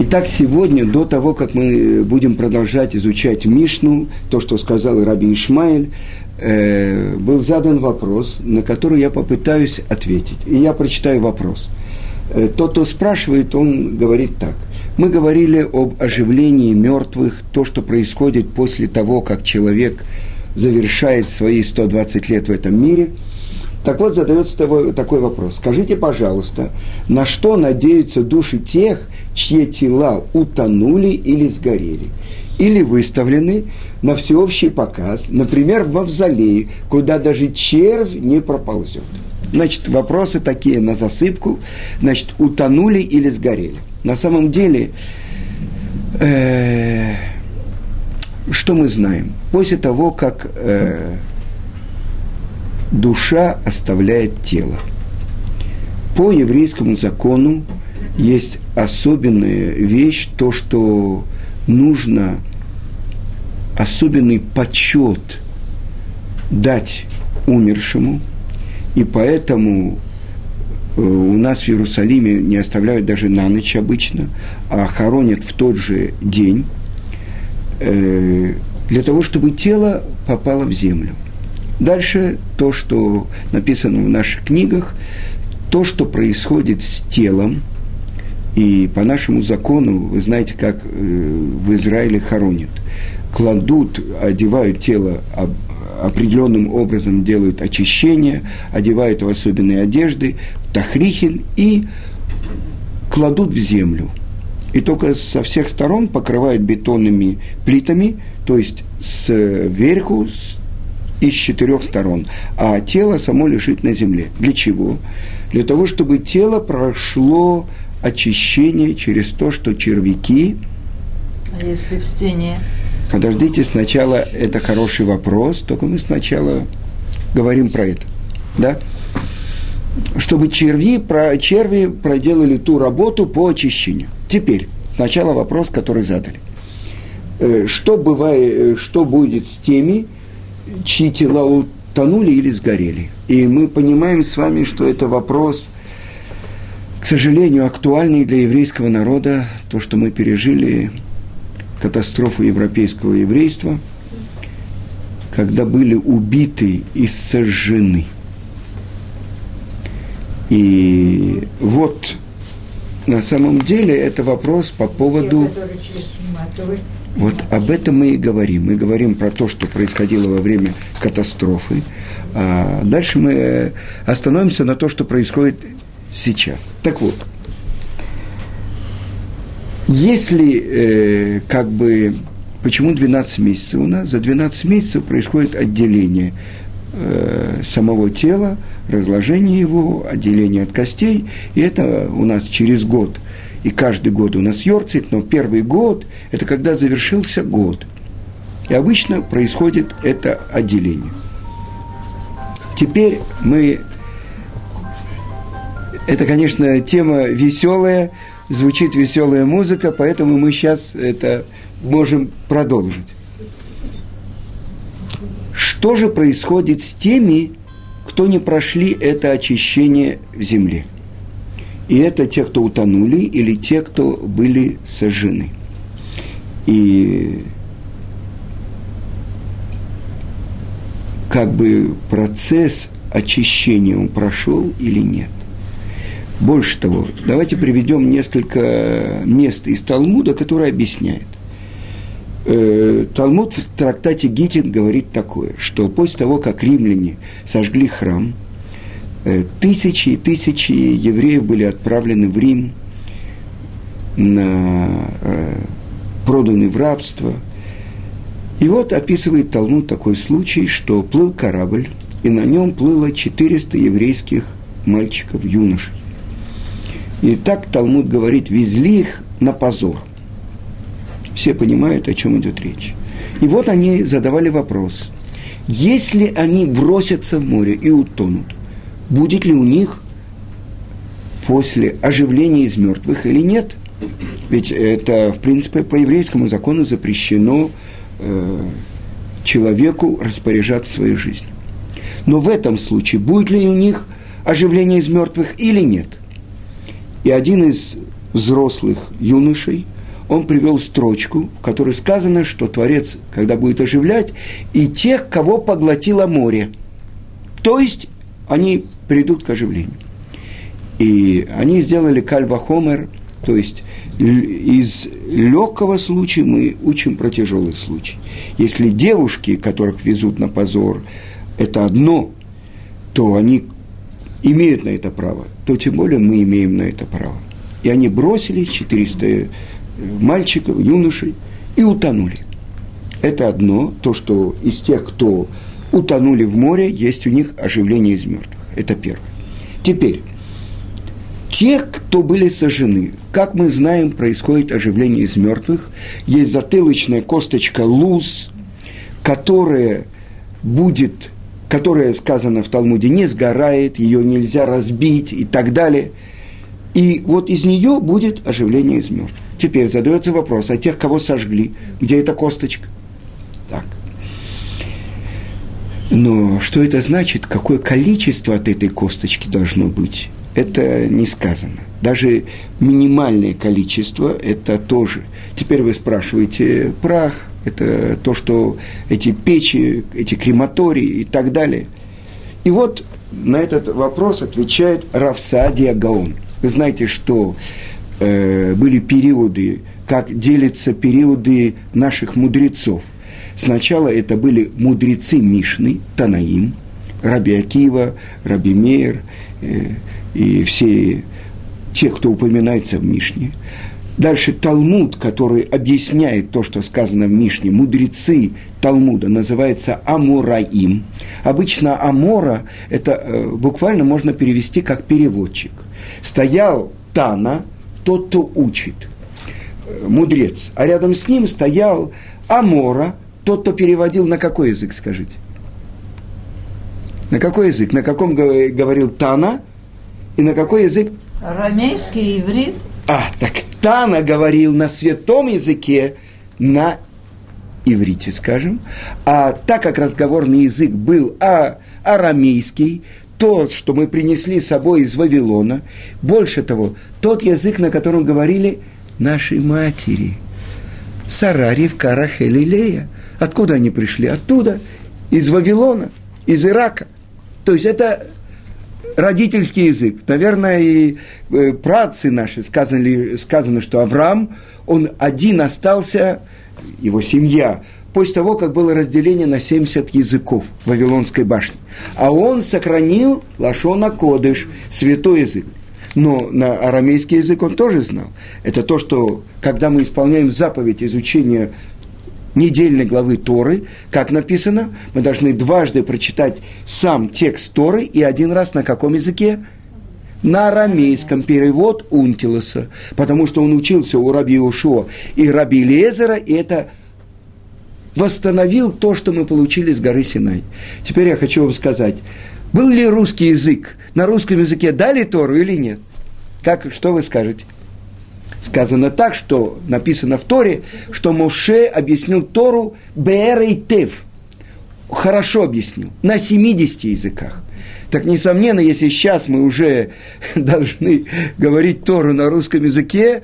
Итак, сегодня, до того, как мы будем продолжать изучать Мишну, то, что сказал Раби Ишмаэль, э, был задан вопрос, на который я попытаюсь ответить. И я прочитаю вопрос. Э, тот, кто спрашивает, он говорит так. Мы говорили об оживлении мертвых, то, что происходит после того, как человек завершает свои 120 лет в этом мире. Так вот, задается такой вопрос. Скажите, пожалуйста, на что надеются души тех, чьи тела утонули или сгорели, или выставлены на всеобщий показ, например, в мавзолее, куда даже червь не проползет. Значит, вопросы такие на засыпку. Значит, утонули или сгорели. На самом деле, э, что мы знаем? После того, как э, душа оставляет тело, по еврейскому закону есть особенная вещь, то, что нужно особенный почет дать умершему, и поэтому э, у нас в Иерусалиме не оставляют даже на ночь обычно, а хоронят в тот же день, э, для того, чтобы тело попало в землю. Дальше то, что написано в наших книгах, то, что происходит с телом – и по нашему закону, вы знаете, как э, в Израиле хоронят. Кладут, одевают тело определенным образом, делают очищение, одевают в особенные одежды, в тахрихин и кладут в землю. И только со всех сторон покрывают бетонными плитами, то есть сверху, из четырех сторон, а тело само лежит на земле. Для чего? Для того, чтобы тело прошло очищение через то, что червяки... А если в стене? Подождите, сначала это хороший вопрос, только мы сначала говорим про это. Да? Чтобы черви, про, черви проделали ту работу по очищению. Теперь, сначала вопрос, который задали. Э, что, бывает, э, что будет с теми, чьи тела утонули или сгорели? И мы понимаем с вами, что это вопрос – к сожалению, актуальный для еврейского народа то, что мы пережили, катастрофу европейского еврейства, когда были убиты и сожжены. И вот на самом деле это вопрос по поводу... Вот об этом мы и говорим. Мы говорим про то, что происходило во время катастрофы. А дальше мы остановимся на то, что происходит сейчас. Так вот, если э, как бы, почему 12 месяцев у нас? За 12 месяцев происходит отделение э, самого тела, разложение его, отделение от костей, и это у нас через год. И каждый год у нас йорцит, но первый год – это когда завершился год. И обычно происходит это отделение. Теперь мы это, конечно, тема веселая, звучит веселая музыка, поэтому мы сейчас это можем продолжить. Что же происходит с теми, кто не прошли это очищение в земле? И это те, кто утонули, или те, кто были сожжены. И как бы процесс очищения он прошел или нет. Больше того, давайте приведем несколько мест из Талмуда, которые объясняют. Э, Талмуд в трактате Гитин говорит такое, что после того, как римляне сожгли храм, э, тысячи и тысячи евреев были отправлены в Рим, на, э, проданы в рабство. И вот описывает Талмуд такой случай, что плыл корабль, и на нем плыло 400 еврейских мальчиков, юношей. И так Талмуд говорит, везли их на позор. Все понимают, о чем идет речь. И вот они задавали вопрос. Если они бросятся в море и утонут, будет ли у них после оживления из мертвых или нет? Ведь это, в принципе, по еврейскому закону запрещено э, человеку распоряжаться своей жизнью. Но в этом случае будет ли у них оживление из мертвых или нет? И один из взрослых юношей, он привел строчку, в которой сказано, что Творец, когда будет оживлять, и тех, кого поглотило море. То есть они придут к оживлению. И они сделали кальвахомер, то есть из легкого случая мы учим про тяжелый случай. Если девушки, которых везут на позор, это одно, то они имеют на это право, то тем более мы имеем на это право. И они бросили 400 э, мальчиков, юношей и утонули. Это одно, то, что из тех, кто утонули в море, есть у них оживление из мертвых. Это первое. Теперь, те, кто были сожжены, как мы знаем, происходит оживление из мертвых. Есть затылочная косточка луз, которая будет, которая сказано в Талмуде, не сгорает, ее нельзя разбить и так далее. И вот из нее будет оживление из мертвых. Теперь задается вопрос, а тех, кого сожгли, где эта косточка? Так. Но что это значит, какое количество от этой косточки должно быть? это не сказано. Даже минимальное количество – это тоже. Теперь вы спрашиваете, прах – это то, что эти печи, эти крематории и так далее. И вот на этот вопрос отвечает Равсадия Гаон. Вы знаете, что э, были периоды, как делятся периоды наших мудрецов. Сначала это были мудрецы Мишны, Танаим, Раби Акива, Раби Мейер, э, и все те, кто упоминается в Мишне. Дальше Талмуд, который объясняет то, что сказано в Мишне, мудрецы Талмуда, называется Амураим. Обычно Амора, это э, буквально можно перевести как переводчик. Стоял Тана, тот, кто учит, э, мудрец, а рядом с ним стоял Амора, тот, кто переводил на какой язык, скажите? На какой язык? На каком говорил Тана – и на какой язык? Арамейский, иврит. А, так Тана говорил на святом языке, на иврите, скажем. А так как разговорный язык был а, арамейский, тот, что мы принесли с собой из Вавилона, больше того, тот язык, на котором говорили наши матери. Сара, Ривка, Рахель и Лея. Откуда они пришли? Оттуда, из Вавилона, из Ирака. То есть это родительский язык. Наверное, и э, працы наши сказано, сказано, что Авраам, он один остался, его семья, после того, как было разделение на 70 языков в Вавилонской башне. А он сохранил Лашона Кодыш, святой язык. Но на арамейский язык он тоже знал. Это то, что когда мы исполняем заповедь изучения недельной главы Торы, как написано, мы должны дважды прочитать сам текст Торы и один раз на каком языке? На арамейском перевод Унтилоса, потому что он учился у Раби Ушо и Раби Лезера, и это восстановил то, что мы получили с горы Синай. Теперь я хочу вам сказать, был ли русский язык? На русском языке дали Тору или нет? Как, что вы скажете? Сказано так, что написано в Торе, что Моше объяснил Тору Беэрей Тев. Хорошо объяснил, на 70 языках. Так, несомненно, если сейчас мы уже должны говорить Тору на русском языке,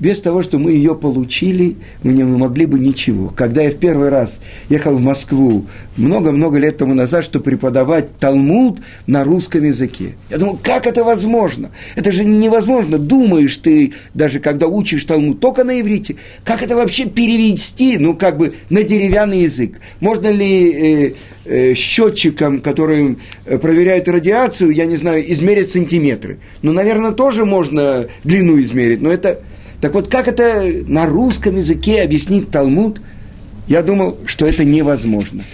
без того, что мы ее получили, мы не могли бы ничего. Когда я в первый раз ехал в Москву много-много лет тому назад, чтобы преподавать Талмуд на русском языке, я думал, как это возможно? Это же невозможно. Думаешь ты, даже когда учишь Талмуд только на иврите, как это вообще перевести, ну, как бы на деревянный язык? Можно ли э, э, счетчиком, который э, проверяет радиацию, я не знаю, измерить сантиметры? Ну, наверное, тоже можно длину измерить, но это так вот, как это на русском языке объяснить Талмуд? Я думал, что это невозможно.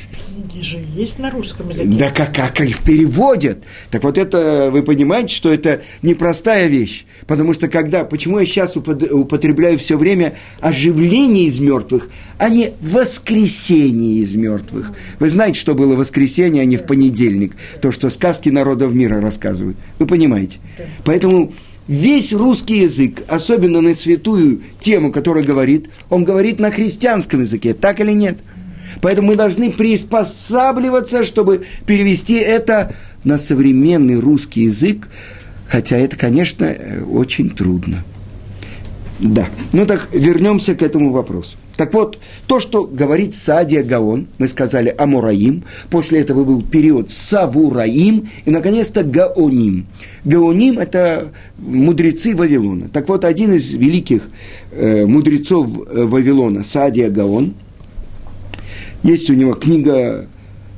Книги же есть на русском языке. Да как, как их переводят? Так вот это, вы понимаете, что это непростая вещь. Потому что когда, почему я сейчас употребляю все время оживление из мертвых, а не воскресение из мертвых. Вы знаете, что было воскресенье, а не в понедельник. То, что сказки народов мира рассказывают. Вы понимаете? Поэтому весь русский язык, особенно на святую тему, которая говорит, он говорит на христианском языке, так или нет? Поэтому мы должны приспосабливаться, чтобы перевести это на современный русский язык, хотя это, конечно, очень трудно. Да. Ну так вернемся к этому вопросу. Так вот, то, что говорит Садия Гаон, мы сказали Амураим, после этого был период Савураим и, наконец-то, Гаоним. Гаоним – это мудрецы Вавилона. Так вот, один из великих э, мудрецов э, Вавилона, Садия Гаон, есть у него книга,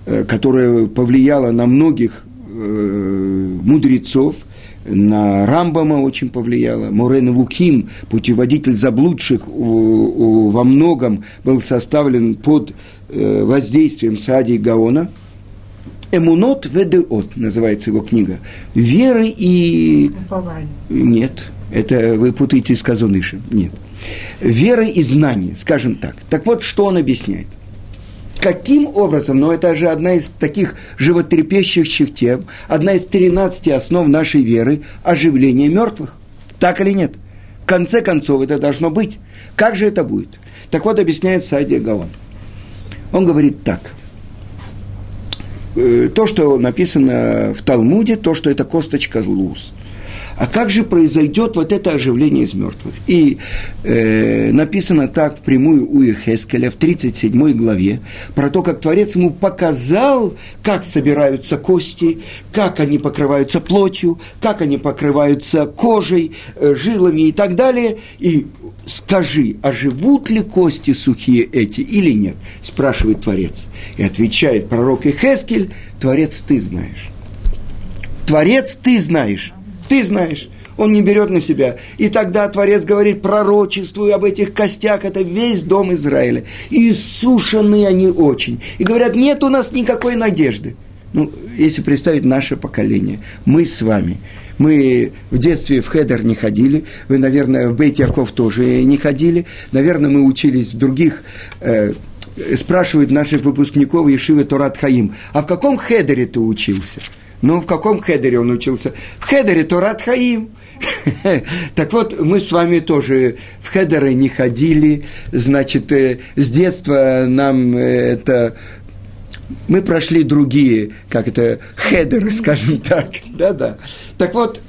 э, которая повлияла на многих э, мудрецов – на Рамбама очень повлияло. Мурен Вуким, путеводитель заблудших, во многом был составлен под э, воздействием Саади Гаона. Эмунот ведеот называется его книга. Веры и... Упование. Нет, это вы путаете с Казунышем. Нет. Веры и знания, скажем так. Так вот, что он объясняет. Каким образом, но это же одна из таких животрепещущих тем, одна из 13 основ нашей веры – оживление мертвых. Так или нет? В конце концов, это должно быть. Как же это будет? Так вот, объясняет Сайдия Гаон. Он говорит так. Э, то, что написано в Талмуде, то, что это косточка луз – а как же произойдет вот это оживление из мертвых? И э, написано так впрямую у Ихескеля в 37 главе про то, как Творец ему показал, как собираются кости, как они покрываются плотью, как они покрываются кожей, э, жилами и так далее. И скажи, а живут ли кости сухие эти или нет? Спрашивает Творец. И отвечает пророк Ихескель, Творец, ты знаешь. Творец, ты знаешь. Ты знаешь, он не берет на себя. И тогда Творец говорит, пророчествую об этих костях, это весь дом Израиля. И сушены они очень. И говорят, нет у нас никакой надежды. Ну, если представить наше поколение, мы с вами, мы в детстве в Хедер не ходили, вы, наверное, в Бейт тоже не ходили, наверное, мы учились в других э, спрашивают наших выпускников Ешивы Торат Хаим, а в каком хедере ты учился? Ну, в каком хедере он учился? В хедере Торат Хаим. так вот, мы с вами тоже в хедеры не ходили, значит, э, с детства нам э, это мы прошли другие, как это, хедеры, скажем так. Да-да. Так вот,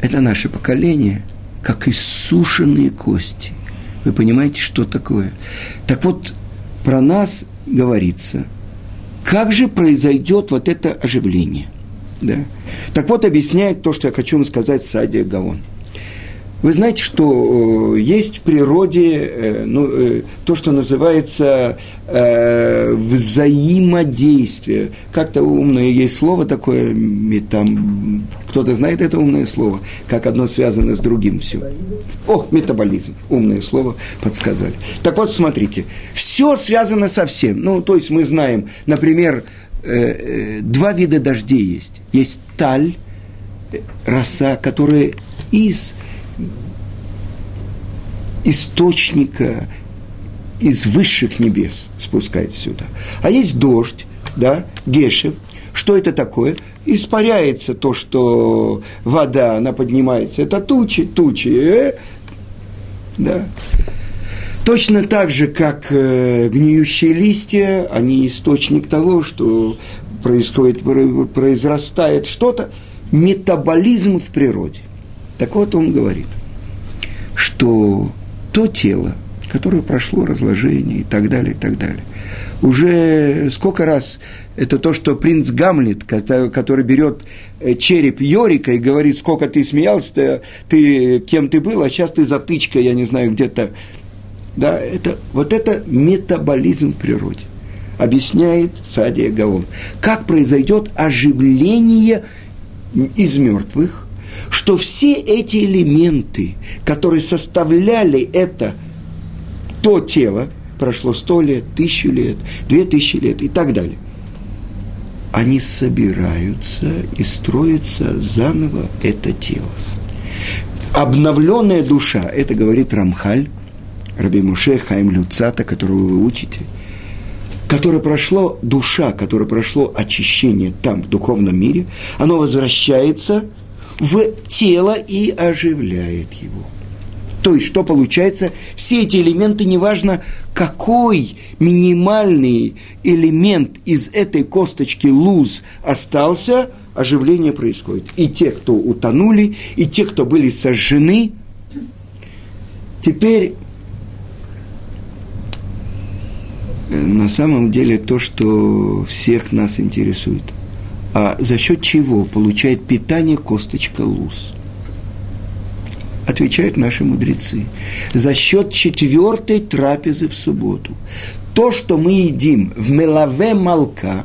это наше поколение, как иссушенные кости. Вы понимаете, что такое? Так вот, про нас говорится – как же произойдет вот это оживление? Да? Так вот, объясняет то, что я хочу вам сказать Садия Гаон. Вы знаете, что э, есть в природе э, ну, э, то, что называется взаимодействие. Как-то умное есть слово такое, там, кто-то знает это умное слово, как одно связано с другим все. О, метаболизм, умное слово подсказали. Так вот, смотрите, все связано со всем. Ну, то есть мы знаем, например, два вида дождей есть. Есть таль, роса, которая из источника из высших небес спускается сюда. А есть дождь, да, гешев. Что это такое? Испаряется то, что вода, она поднимается. Это тучи, тучи. Э, да. Точно так же, как э, гниющие листья, они источник того, что происходит, произрастает что-то, метаболизм в природе. Так вот он говорит, что то тело, которое прошло разложение и так далее, и так далее. Уже сколько раз это то, что принц Гамлет, который берет э, череп Йорика и говорит, сколько ты смеялся, ты, кем ты был, а сейчас ты затычка, я не знаю, где-то. Да, это, вот это метаболизм в природе. Объясняет Садия Гаон. Как произойдет оживление из мертвых, что все эти элементы, которые составляли это, то тело, прошло сто лет, тысячу лет, две тысячи лет и так далее, они собираются и строятся заново это тело. Обновленная душа, это говорит Рамхаль, Раби Муше Хайм Люцата, которого вы учите, которое прошло душа, которое прошло очищение там, в духовном мире, оно возвращается – в тело и оживляет его. То есть, что получается? Все эти элементы, неважно, какой минимальный элемент из этой косточки луз остался, оживление происходит. И те, кто утонули, и те, кто были сожжены, Теперь э, на самом деле то, что всех нас интересует. А за счет чего получает питание косточка луз? Отвечают наши мудрецы. За счет четвертой трапезы в субботу. То, что мы едим в мелаве молка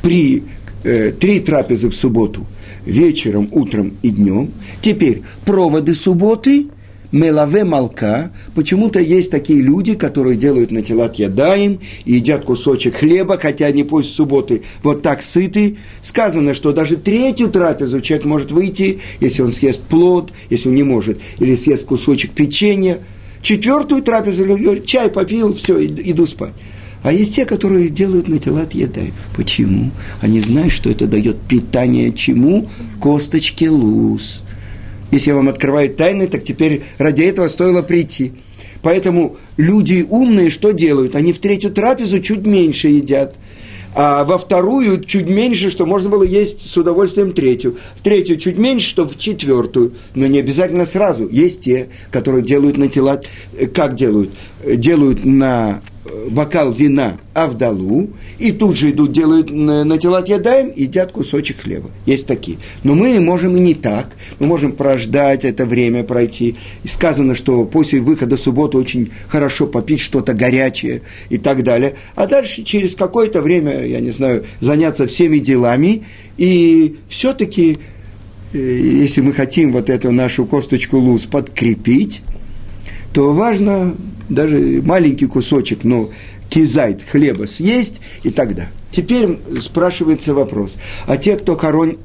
при э, три трапезы в субботу, вечером, утром и днем. Теперь проводы субботы – мелаве молка, почему-то есть такие люди, которые делают на телат ядаем и едят кусочек хлеба, хотя они после субботы вот так сыты. Сказано, что даже третью трапезу человек может выйти, если он съест плод, если он не может, или съест кусочек печенья. Четвертую трапезу чай попил, все, иду спать. А есть те, которые делают на телат ядай. Почему? Они знают, что это дает питание чему? Косточке луз. Если я вам открываю тайны, так теперь ради этого стоило прийти. Поэтому люди умные что делают? Они в третью трапезу чуть меньше едят, а во вторую чуть меньше, что можно было есть с удовольствием третью. В третью чуть меньше, что в четвертую. Но не обязательно сразу. Есть те, которые делают на тела, э, как делают? Э, делают на бокал вина Авдалу, и тут же идут, делают на телат ядаем, едят кусочек хлеба. Есть такие. Но мы можем и не так. Мы можем прождать это время, пройти. И сказано, что после выхода субботы очень хорошо попить что-то горячее и так далее. А дальше через какое-то время, я не знаю, заняться всеми делами. И все-таки, э, если мы хотим вот эту нашу косточку луз подкрепить, то важно даже маленький кусочек, но кизайт хлеба съесть и тогда. Теперь спрашивается вопрос, а те, кто хоронит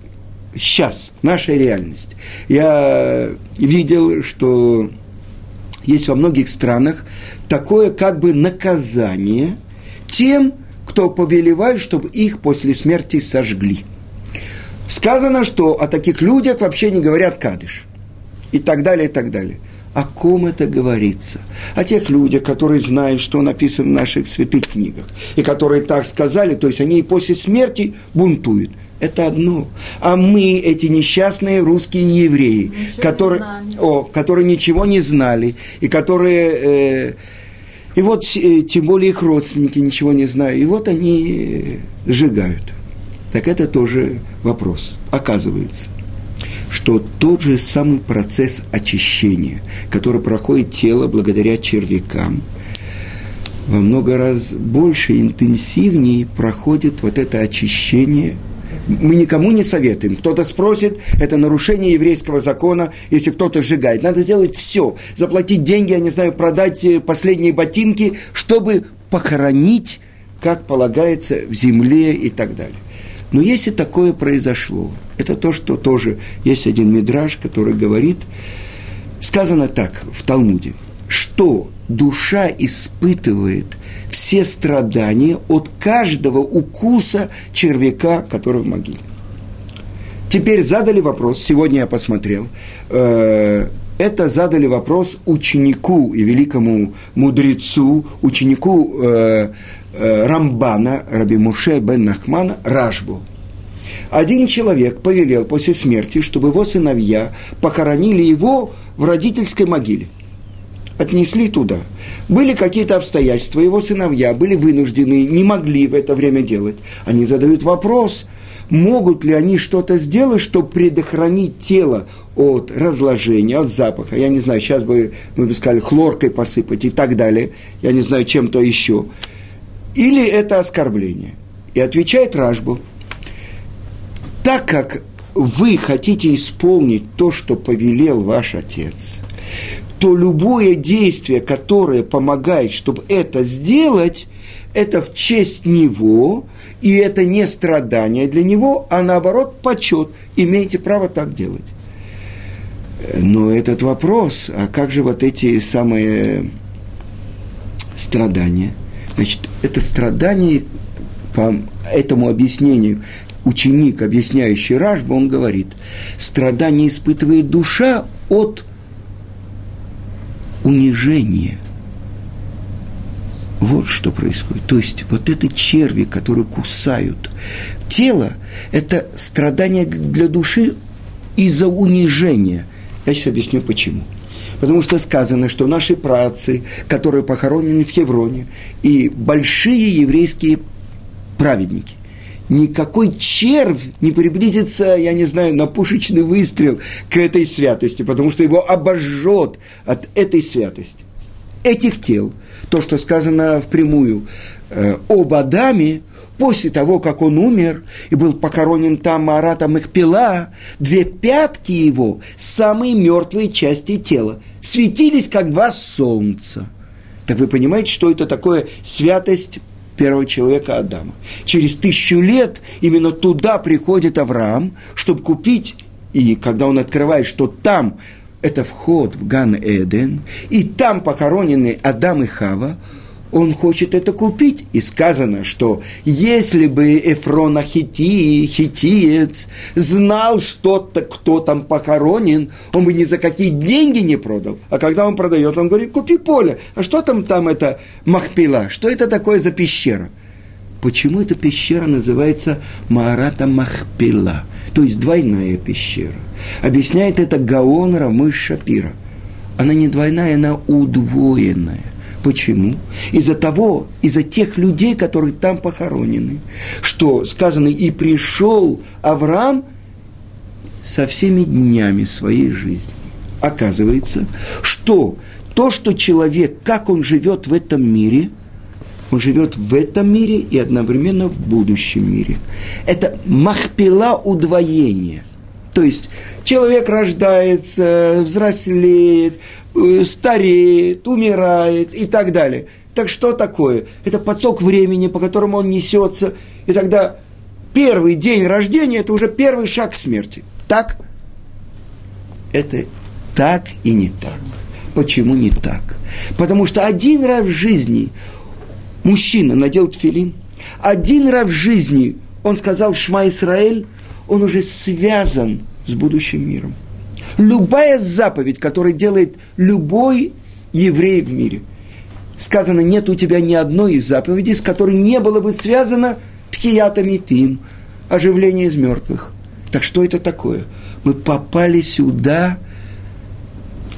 сейчас, наша реальность. Я видел, что есть во многих странах такое как бы наказание тем, кто повелевает, чтобы их после смерти сожгли. Сказано, что о таких людях вообще не говорят кадыш. И так далее, и так далее – о ком это говорится? О тех людях, которые знают, что написано в наших святых книгах, и которые так сказали, то есть они и после смерти бунтуют. Это одно. А мы, эти несчастные русские евреи, которые, о, которые ничего не знали, и которые... Э, и вот, э, тем более их родственники ничего не знают, и вот они сжигают. Так это тоже вопрос, оказывается – что тот же самый процесс очищения, который проходит тело благодаря червякам, во много раз больше, интенсивнее проходит вот это очищение. Мы никому не советуем. Кто-то спросит, это нарушение еврейского закона, если кто-то сжигает. Надо сделать все. Заплатить деньги, я не знаю, продать э, последние ботинки, чтобы похоронить, как полагается, в земле и так далее. Но если такое произошло, это то, что тоже есть один мидраж, который говорит, сказано так в Талмуде, что душа испытывает все страдания от каждого укуса червяка, который в могиле. Теперь задали вопрос, сегодня я посмотрел, э, это задали вопрос ученику и великому мудрецу, ученику э, э, Рамбана, Раби Муше бен Нахмана, Рашбу. Один человек повелел после смерти, чтобы его сыновья похоронили его в родительской могиле. Отнесли туда. Были какие-то обстоятельства, его сыновья были вынуждены, не могли в это время делать. Они задают вопрос – могут ли они что-то сделать, чтобы предохранить тело от разложения, от запаха. Я не знаю, сейчас бы мы бы сказали хлоркой посыпать и так далее. Я не знаю, чем-то еще. Или это оскорбление. И отвечает Ражбу, так как вы хотите исполнить то, что повелел ваш отец, то любое действие, которое помогает, чтобы это сделать, это в честь него, и это не страдание для него, а наоборот почет. Имеете право так делать. Но этот вопрос, а как же вот эти самые страдания? Значит, это страдание, по этому объяснению, ученик, объясняющий Рашба, он говорит, страдание испытывает душа от унижения – вот что происходит. То есть вот эти черви, которые кусают тело, это страдание для души из-за унижения. Я сейчас объясню почему. Потому что сказано, что наши працы, которые похоронены в Хевроне, и большие еврейские праведники, никакой червь не приблизится, я не знаю, на пушечный выстрел к этой святости, потому что его обожжет от этой святости. Этих тел, то, что сказано впрямую э, об Адаме, после того, как он умер и был похоронен там Маратом Ихпила, две пятки его, самые мертвые части тела, светились, как два солнца. Так вы понимаете, что это такое святость первого человека Адама. Через тысячу лет именно туда приходит Авраам, чтобы купить, и когда он открывает, что там это вход в Ган-Эден, и там похоронены Адам и Хава, он хочет это купить. И сказано, что если бы Эфрон Ахити, хитиец, знал, что -то, кто там похоронен, он бы ни за какие деньги не продал. А когда он продает, он говорит, купи поле. А что там там это Махпила? Что это такое за пещера? Почему эта пещера называется Маарата Махпила? То есть двойная пещера. Объясняет это Гаон Рамыш Шапира. Она не двойная, она удвоенная. Почему? Из-за того, из-за тех людей, которые там похоронены, что сказано, и пришел Авраам со всеми днями своей жизни. Оказывается, что то, что человек, как он живет в этом мире, он живет в этом мире и одновременно в будущем мире. Это махпила удвоения. То есть человек рождается, взрослеет, Э, стареет, умирает и так далее. Так что такое? Это поток времени, по которому он несется. И тогда первый день рождения – это уже первый шаг к смерти. Так? Это так и не так. Почему не так? Потому что один раз в жизни мужчина надел тфилин, один раз в жизни он сказал «Шма Исраэль», он уже связан с будущим миром. Любая заповедь, которую делает любой еврей в мире. Сказано, нет у тебя ни одной из заповедей, с которой не было бы связано тхиятами тим, оживление из мертвых. Так что это такое? Мы попали сюда,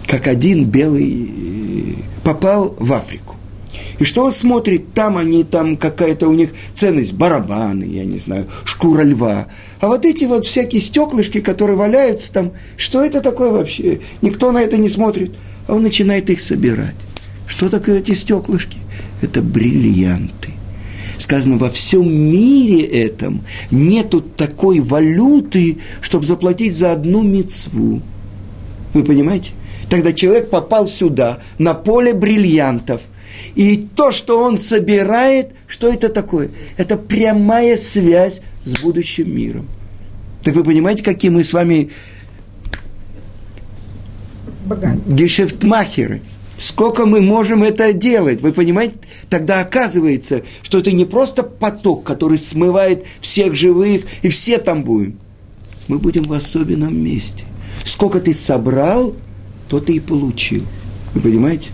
как один белый попал в Африку. И что он смотрит, там они, там какая-то у них ценность, барабаны, я не знаю, шкура льва. А вот эти вот всякие стеклышки, которые валяются там, что это такое вообще? Никто на это не смотрит. А он начинает их собирать. Что такое эти стеклышки? Это бриллианты. Сказано, во всем мире этом нету такой валюты, чтобы заплатить за одну мецву. Вы понимаете? Тогда человек попал сюда, на поле бриллиантов – и то, что он собирает, что это такое? Это прямая связь с будущим миром. Так вы понимаете, какие мы с вами гешефтмахеры? Сколько мы можем это делать? Вы понимаете? Тогда оказывается, что это не просто поток, который смывает всех живых, и все там будем. Мы будем в особенном месте. Сколько ты собрал, то ты и получил. Вы понимаете?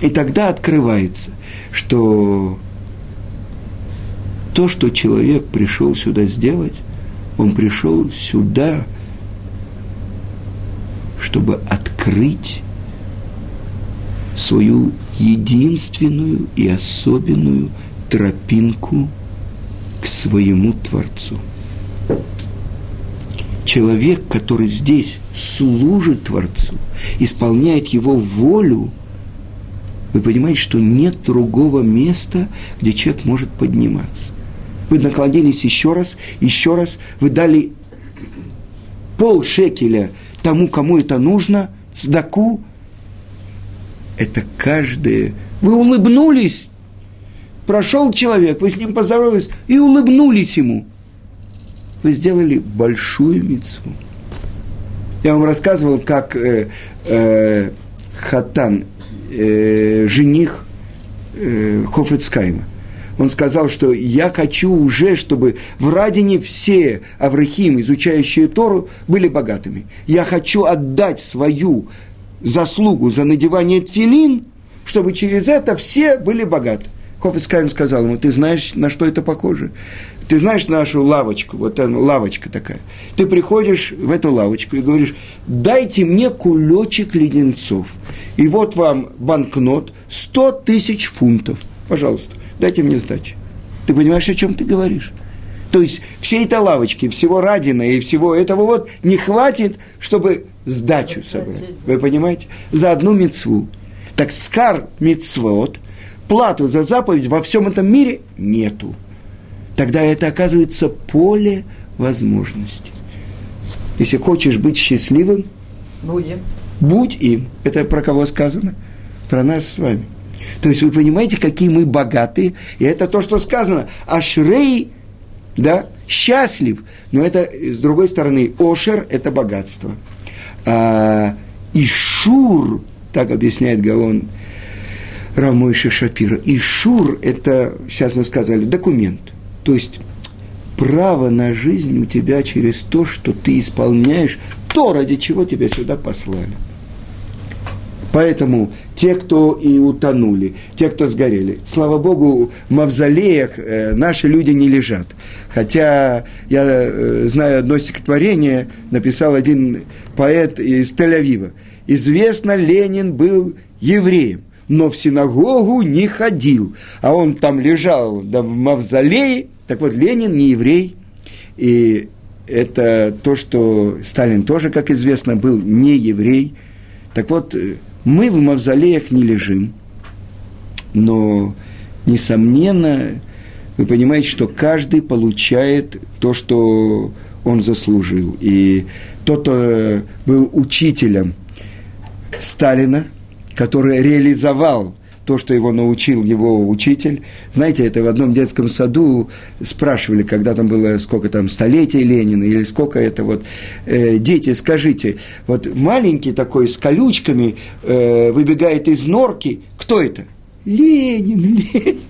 И тогда открывается, что то, что человек пришел сюда сделать, он пришел сюда, чтобы открыть свою единственную и особенную тропинку к своему Творцу. Человек, который здесь служит Творцу, исполняет его волю – вы понимаете, что нет другого места, где человек может подниматься. Вы наклонились еще раз, еще раз, вы дали пол шекеля тому, кому это нужно, цдаку. Это каждое... Вы улыбнулись, прошел человек, вы с ним поздоровались и улыбнулись ему. Вы сделали большую мецву. Я вам рассказывал, как э, э, Хатан э, жених э, Хофецкайма. Он сказал, что я хочу уже, чтобы в Радине все Аврахим, изучающие Тору, были богатыми. Я хочу отдать свою заслугу за надевание тфилин, чтобы через это все были богаты. Хофицкайм сказал ему, ты знаешь, на что это похоже? Ты знаешь нашу лавочку, вот она, лавочка такая. Ты приходишь в эту лавочку и говоришь, дайте мне кулечек леденцов. И вот вам банкнот 100 тысяч фунтов. Пожалуйста, дайте мне сдачи. Ты понимаешь, о чем ты говоришь? То есть всей этой лавочки, всего Радина и всего этого вот не хватит, чтобы сдачу собрать. Вы понимаете? За одну мецву. Так скар мецвод, плату за заповедь во всем этом мире нету. Тогда это оказывается поле возможностей. Если хочешь быть счастливым, Будем. будь им. Это про кого сказано? Про нас с вами. То есть вы понимаете, какие мы богатые, и это то, что сказано. Ашрей, да, счастлив, но это, с другой стороны, Ошер – это богатство. А Ишур, так объясняет Гаон Рамойши Шапира, Ишур – это, сейчас мы сказали, документ. То есть право на жизнь у тебя через то, что ты исполняешь то, ради чего тебя сюда послали. Поэтому те, кто и утонули, те, кто сгорели, слава Богу, в мавзолеях э, наши люди не лежат. Хотя я э, знаю одно стихотворение, написал один поэт из Тель-Авива. Известно, Ленин был евреем, но в синагогу не ходил. А он там лежал да, в мавзолее. Так вот, Ленин не еврей. И это то, что Сталин тоже, как известно, был не еврей. Так вот, э, мы в мавзолеях не лежим, но, несомненно, вы понимаете, что каждый получает то, что он заслужил. И тот, кто был учителем Сталина, который реализовал то, что его научил его учитель. Знаете, это в одном детском саду спрашивали, когда там было сколько там столетий Ленина или сколько это вот. Э, дети, скажите, вот маленький такой с колючками э, выбегает из норки, кто это? Ленин, Ленин.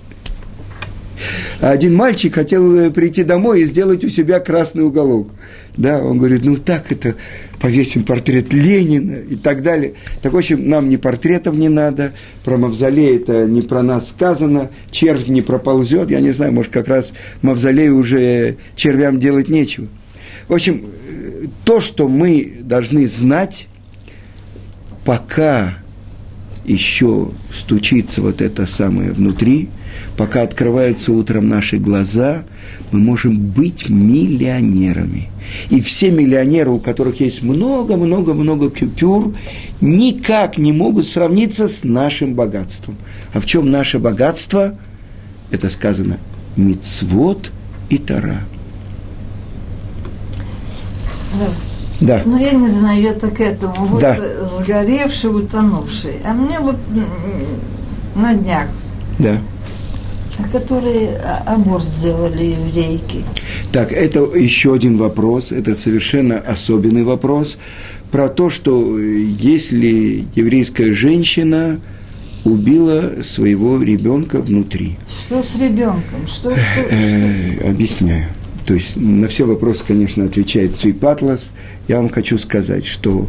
Один мальчик хотел э, прийти домой и сделать у себя красный уголок. Да, он говорит, ну так это, повесим портрет Ленина и так далее. Так, в общем, нам ни портретов не надо, про мавзолей это не про нас сказано, червь не проползет, я не знаю, может, как раз мавзолей уже червям делать нечего. В общем, э, то, что мы должны знать, пока еще стучится вот это самое внутри – пока открываются утром наши глаза, мы можем быть миллионерами. И все миллионеры, у которых есть много-много-много купюр, никак не могут сравниться с нашим богатством. А в чем наше богатство? Это сказано мицвод и тара. Да. Ну, я не знаю, я так этому. Вот да. сгоревший, утонувший. А мне вот на днях да которые аборт сделали еврейки. Так, это еще один вопрос, это совершенно особенный вопрос про то, что если еврейская женщина убила своего ребенка внутри. Что с ребенком? Что, что, э, что? Объясняю. То есть на все вопросы, конечно, отвечает Цвип Атлас. Я вам хочу сказать, что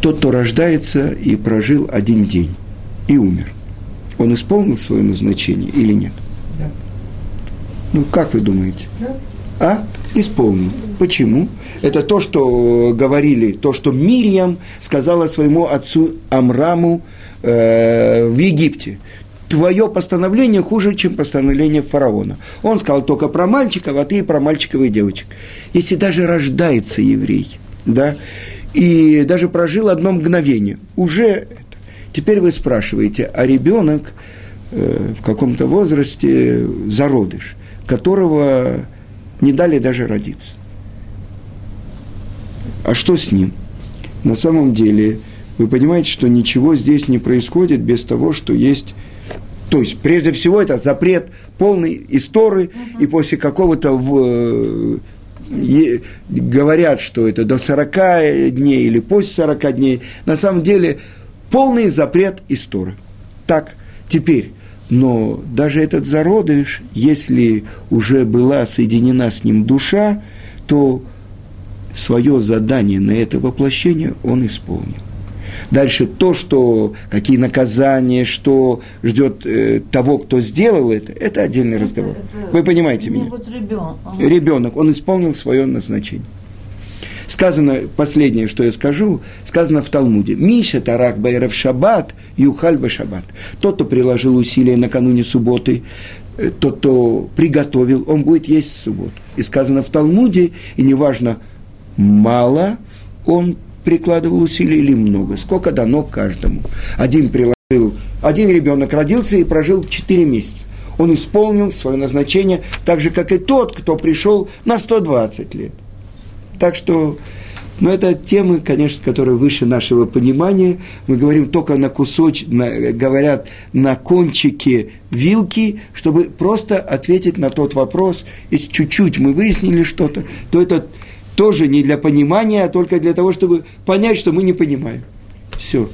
тот, кто рождается и прожил один день, и умер. Он исполнил свое назначение или нет? Да. Ну, как вы думаете? Да. А? Исполнил. Почему? Это то, что говорили, то, что Мирьям сказала своему отцу Амраму э, в Египте. Твое постановление хуже, чем постановление фараона. Он сказал только про мальчиков, а ты про мальчиков и девочек. Если даже рождается еврей, да, и даже прожил одно мгновение, уже Теперь вы спрашиваете, а ребенок э, в каком-то возрасте зародыш, которого не дали даже родиться. А что с ним? На самом деле, вы понимаете, что ничего здесь не происходит без того, что есть то есть, прежде всего, это запрет полной истории, uh-huh. и после какого-то в, е, говорят, что это до 40 дней или после 40 дней. На самом деле, полный запрет истории. Так, теперь, но даже этот зародыш, если уже была соединена с ним душа, то свое задание на это воплощение он исполнил. Дальше то, что, какие наказания, что ждет э, того, кто сделал это, это отдельный разговор. Вы понимаете меня? Вот ребенок. Ребенок, он исполнил свое назначение. Сказано, последнее, что я скажу, сказано в Талмуде. Миша Тарак Байров Шаббат, Юхаль Шаббат. Тот, кто приложил усилия накануне субботы, э, тот, кто приготовил, он будет есть в субботу. И сказано в Талмуде, и неважно, мало он прикладывал усилий или много, сколько дано каждому. Один приложил, один ребенок родился и прожил 4 месяца. Он исполнил свое назначение так же, как и тот, кто пришел на 120 лет. Так что, ну, это темы, конечно, которые выше нашего понимания. Мы говорим только на кусоч, на, говорят на кончике вилки, чтобы просто ответить на тот вопрос. Если чуть-чуть мы выяснили что-то, то это тоже не для понимания, а только для того, чтобы понять, что мы не понимаем. Все.